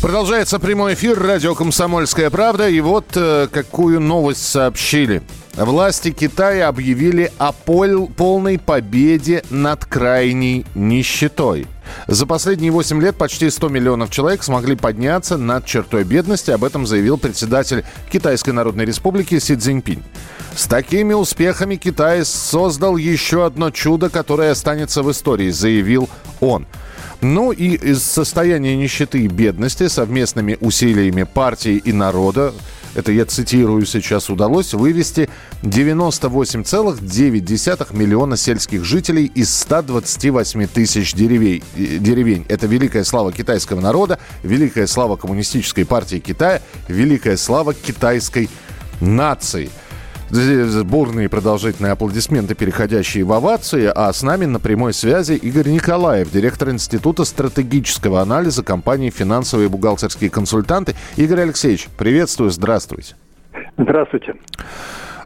Продолжается прямой эфир радио «Комсомольская правда». И вот э, какую новость сообщили. Власти Китая объявили о пол- полной победе над крайней нищетой. За последние 8 лет почти 100 миллионов человек смогли подняться над чертой бедности. Об этом заявил председатель Китайской Народной Республики Си Цзиньпинь. С такими успехами Китай создал еще одно чудо, которое останется в истории, заявил он. Ну и из состояния нищеты и бедности совместными усилиями партии и народа, это я цитирую сейчас, удалось вывести 98,9 миллиона сельских жителей из 128 тысяч деревень. э, деревень. Это великая слава китайского народа, великая слава коммунистической партии Китая, великая слава китайской нации. Бурные продолжительные аплодисменты, переходящие в овации. А с нами на прямой связи Игорь Николаев, директор Института стратегического анализа компании «Финансовые и бухгалтерские консультанты». Игорь Алексеевич, приветствую, здравствуйте. Здравствуйте.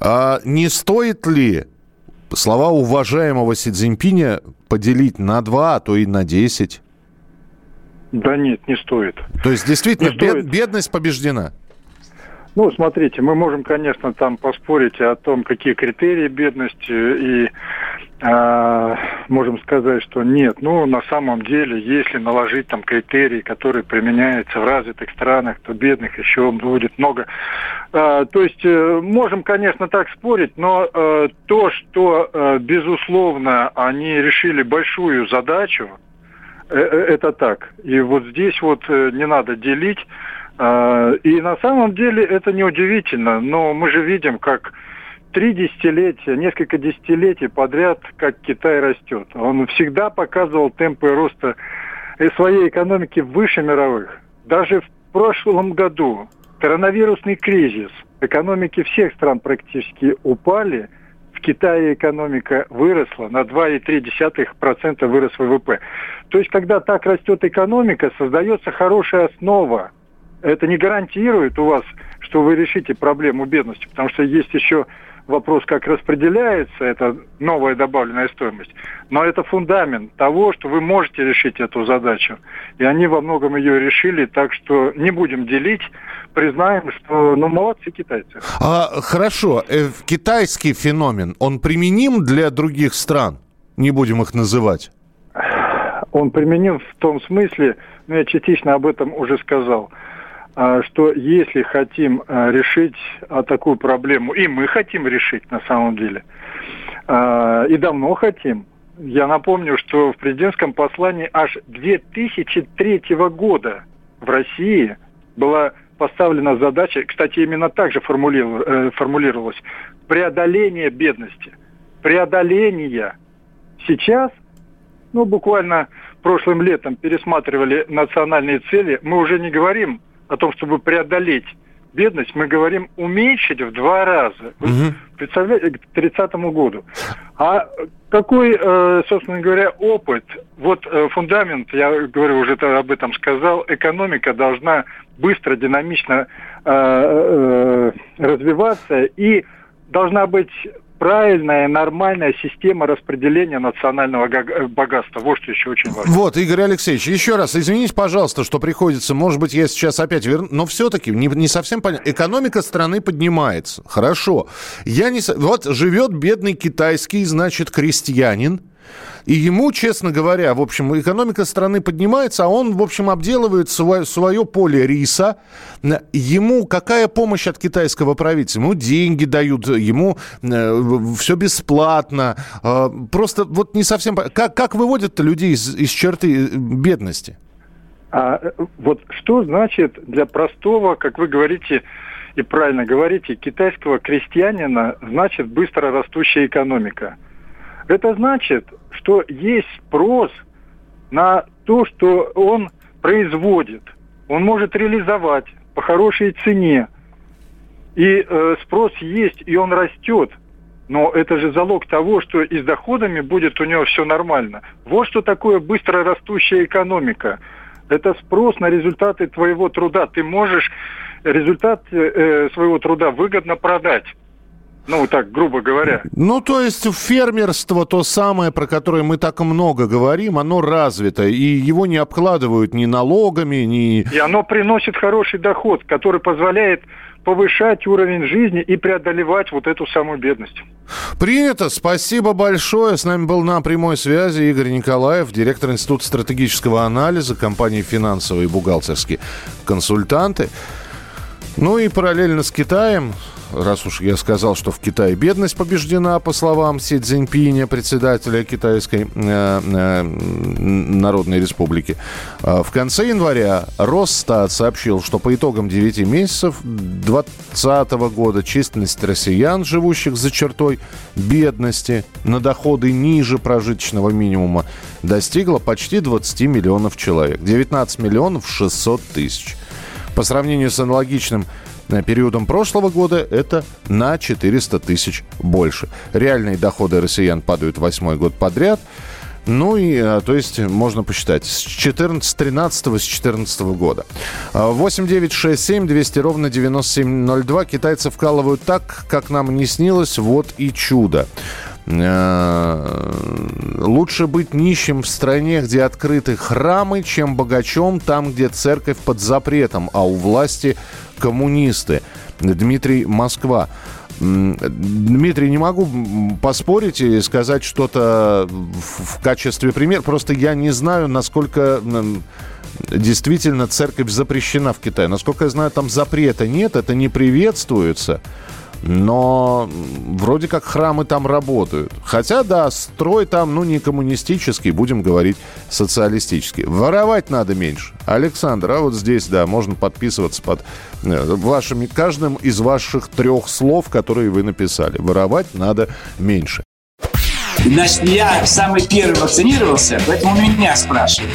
А не стоит ли слова уважаемого Си Цзиньпиня поделить на два, а то и на десять? Да нет, не стоит. То есть действительно бед- бедность побеждена? Ну, смотрите, мы можем, конечно, там поспорить о том, какие критерии бедности, и а, можем сказать, что нет. Ну, на самом деле, если наложить там критерии, которые применяются в развитых странах, то бедных еще будет много. А, то есть, э, можем, конечно, так спорить, но э, то, что, э, безусловно, они решили большую задачу, Э, э, Это так. И вот здесь вот э, не надо делить. А, И на самом деле это неудивительно, но мы же видим, как три десятилетия, несколько десятилетий подряд, как Китай растет. Он всегда показывал темпы роста своей экономики выше мировых. Даже в прошлом году коронавирусный кризис, экономики всех стран практически упали, в Китае экономика выросла, на 2,3% вырос ВВП. То есть, когда так растет экономика, создается хорошая основа. Это не гарантирует у вас, что вы решите проблему бедности, потому что есть еще вопрос, как распределяется эта новая добавленная стоимость. Но это фундамент того, что вы можете решить эту задачу. И они во многом ее решили, так что не будем делить, признаем, что ну молодцы китайцы. А, хорошо, э, китайский феномен, он применим для других стран? Не будем их называть. он применим в том смысле, ну я частично об этом уже сказал, что если хотим а, решить а, такую проблему, и мы хотим решить на самом деле, а, и давно хотим, я напомню, что в президентском послании аж 2003 года в России была поставлена задача, кстати, именно так же э, формулировалась, преодоление бедности. Преодоление. Сейчас ну, буквально прошлым летом пересматривали национальные цели, мы уже не говорим о том, чтобы преодолеть бедность, мы говорим уменьшить в два раза. Мгм. представляете, к 30 году. А какой, э, собственно говоря, опыт? Вот э, фундамент, я говорю, уже об этом сказал, экономика должна быстро, динамично э, развиваться и должна быть правильная, нормальная система распределения национального э, богатства. Вот что еще очень важно. Вот, Игорь Алексеевич, еще раз, извините, пожалуйста, что приходится, может быть, я сейчас опять верну, но все-таки не, не совсем понятно. Экономика страны поднимается, хорошо. Я не... Вот живет бедный китайский, значит, крестьянин, и ему, честно говоря, в общем, экономика страны поднимается, а он, в общем, обделывает свое, свое поле риса. Ему какая помощь от китайского правительства? Ему деньги дают, ему все бесплатно. Э, просто вот не совсем... Как, как выводят людей из, из черты э, бедности? А э, вот что значит для простого, как вы говорите и правильно говорите, китайского крестьянина, значит быстро растущая экономика? Это значит, что есть спрос на то, что он производит. Он может реализовать по хорошей цене. И э, спрос есть, и он растет. но это же залог того, что и с доходами будет у него все нормально. Вот что такое быстро растущая экономика. Это спрос на результаты твоего труда. Ты можешь результат э, своего труда выгодно продать. Ну, так, грубо говоря. Ну, то есть фермерство, то самое, про которое мы так много говорим, оно развито, и его не обкладывают ни налогами, ни... И оно приносит хороший доход, который позволяет повышать уровень жизни и преодолевать вот эту самую бедность. Принято. Спасибо большое. С нами был на прямой связи Игорь Николаев, директор Института стратегического анализа компании «Финансовые и бухгалтерские консультанты». Ну и параллельно с Китаем раз уж я сказал, что в Китае бедность побеждена, по словам Си Цзиньпиня, председателя Китайской э, э, Народной Республики. А в конце января Росстат сообщил, что по итогам 9 месяцев 2020 года численность россиян, живущих за чертой бедности, на доходы ниже прожиточного минимума, достигла почти 20 миллионов человек. 19 миллионов 600 тысяч. По сравнению с аналогичным периодом прошлого года это на 400 тысяч больше. Реальные доходы россиян падают восьмой год подряд. Ну и, а, то есть, можно посчитать, с 14, 13 с 14 года. 8 9 6 7 200 ровно 9702. Китайцы вкалывают так, как нам не снилось. Вот и чудо. Лучше быть нищим в стране, где открыты храмы, чем богачом там, где церковь под запретом, а у власти коммунисты. Дмитрий Москва. Дмитрий, не могу поспорить и сказать что-то в качестве примера. Просто я не знаю, насколько действительно церковь запрещена в Китае. Насколько я знаю, там запрета нет, это не приветствуется. Но вроде как храмы там работают. Хотя, да, строй там, ну, не коммунистический, будем говорить социалистический. Воровать надо меньше. Александр, а вот здесь, да, можно подписываться под э, вашими, каждым из ваших трех слов, которые вы написали. Воровать надо меньше. Значит, я самый первый вакцинировался, поэтому меня спрашивают.